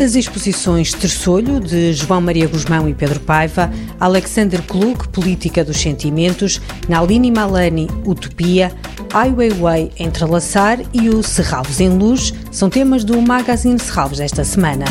As exposições Terçolho, de João Maria Guzmão e Pedro Paiva, Alexander Klug, Política dos Sentimentos, Nalini Malani, Utopia, Ai Weiwei, Entrelaçar e o Serralves em Luz são temas do Magazine Serralves desta semana.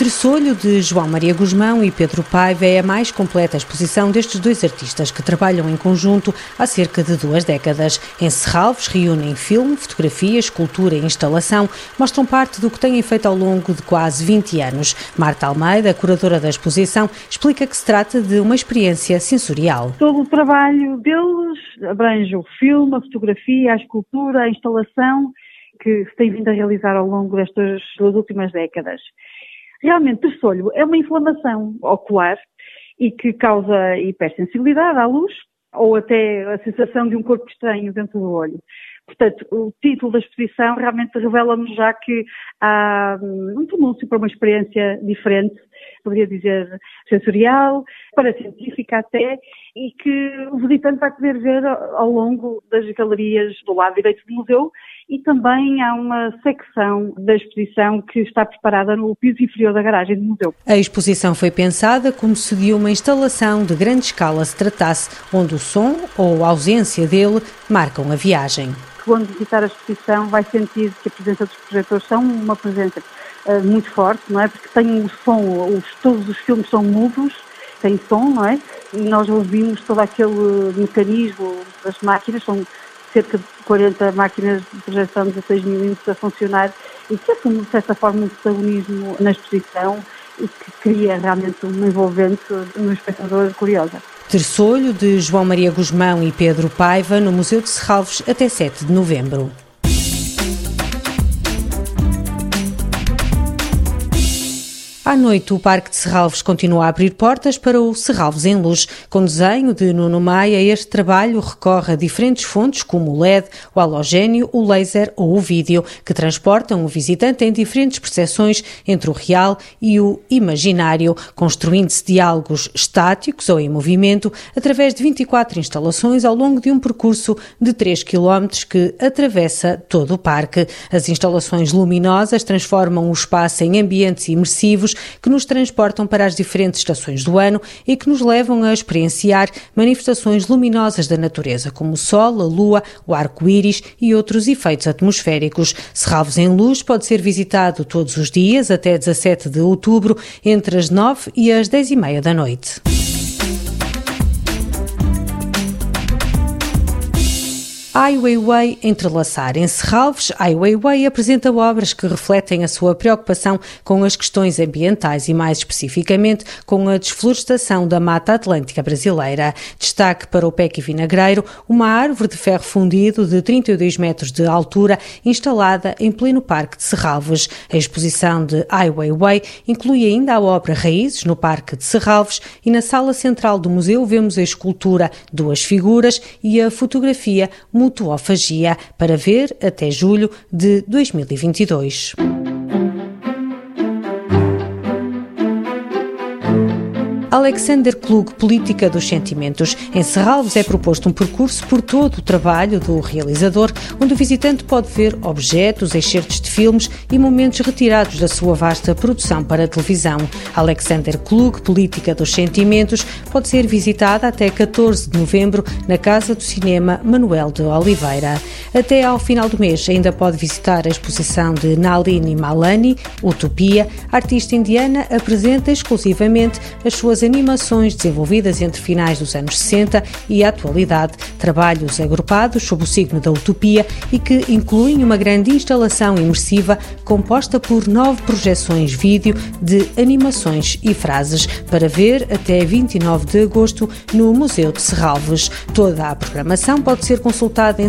Tressolho de João Maria Guzmão e Pedro Paiva é a mais completa exposição destes dois artistas que trabalham em conjunto há cerca de duas décadas. Em Serralves reúnem filme, fotografia, escultura e instalação, mostram parte do que têm feito ao longo de quase 20 anos. Marta Almeida, curadora da exposição, explica que se trata de uma experiência sensorial. Todo o trabalho deles abrange o filme, a fotografia, a escultura, a instalação que se tem vindo a realizar ao longo destas duas últimas décadas. Realmente, terçolho é uma inflamação ocular e que causa hipersensibilidade à luz ou até a sensação de um corpo estranho dentro do olho. Portanto, o título da exposição realmente revela-nos já que há hum, um pronúncio para uma experiência diferente, poderia dizer sensorial, para científica até, e que o visitante vai poder ver ao longo das galerias do lado direito do museu e também há uma secção da exposição que está preparada no piso inferior da garagem do museu. A exposição foi pensada como se de uma instalação de grande escala se tratasse, onde o som ou a ausência dele marcam a viagem. Quando visitar a exposição vai sentir que a presença dos projetores são uma presença uh, muito forte, não é? Porque tem o som, os, todos os filmes são mudos, tem som, não é? E nós ouvimos todo aquele mecanismo das máquinas, são cerca de 40 máquinas de projeção de 16 milímetros a funcionar e que assume, de certa forma, um protagonismo na exposição e que cria realmente uma envolvente no espectador curiosa. Terçolho de João Maria Guzmão e Pedro Paiva no Museu de Serralves até 7 de novembro. À noite, o Parque de Serralves continua a abrir portas para o Serralves em Luz. Com desenho de Nuno Maia, este trabalho recorre a diferentes fontes, como o LED, o halogénio, o laser ou o vídeo, que transportam o visitante em diferentes percepções entre o real e o imaginário, construindo-se diálogos estáticos ou em movimento através de 24 instalações ao longo de um percurso de 3 km que atravessa todo o parque. As instalações luminosas transformam o espaço em ambientes imersivos que nos transportam para as diferentes estações do ano e que nos levam a experienciar manifestações luminosas da natureza, como o Sol, a Lua, o arco-íris e outros efeitos atmosféricos. Serralves em Luz pode ser visitado todos os dias até 17 de outubro, entre as 9 e as 10 e meia da noite. Ai Weiwei Entrelaçar. Em Serralves, Ai Weiwei apresenta obras que refletem a sua preocupação com as questões ambientais e, mais especificamente, com a desflorestação da Mata Atlântica brasileira. Destaque para o Peque Vinagreiro, uma árvore de ferro fundido de 32 metros de altura, instalada em pleno Parque de Serralves. A exposição de Ai Weiwei inclui ainda a obra Raízes, no Parque de Serralves, e na sala central do museu vemos a escultura Duas Figuras e a fotografia mutuofagia para ver até julho de 2022. Alexander Klug, Política dos Sentimentos. Em Serralves é proposto um percurso por todo o trabalho do realizador, onde o visitante pode ver objetos, excertos de filmes e momentos retirados da sua vasta produção para televisão. Alexander Klug, Política dos Sentimentos, pode ser visitada até 14 de novembro na Casa do Cinema Manuel de Oliveira. Até ao final do mês ainda pode visitar a exposição de Nalini Malani, Utopia. A artista indiana apresenta exclusivamente as suas as animações desenvolvidas entre finais dos anos 60 e a atualidade, trabalhos agrupados sob o signo da utopia e que incluem uma grande instalação imersiva composta por nove projeções vídeo de animações e frases para ver até 29 de agosto no Museu de Serralves. Toda a programação pode ser consultada em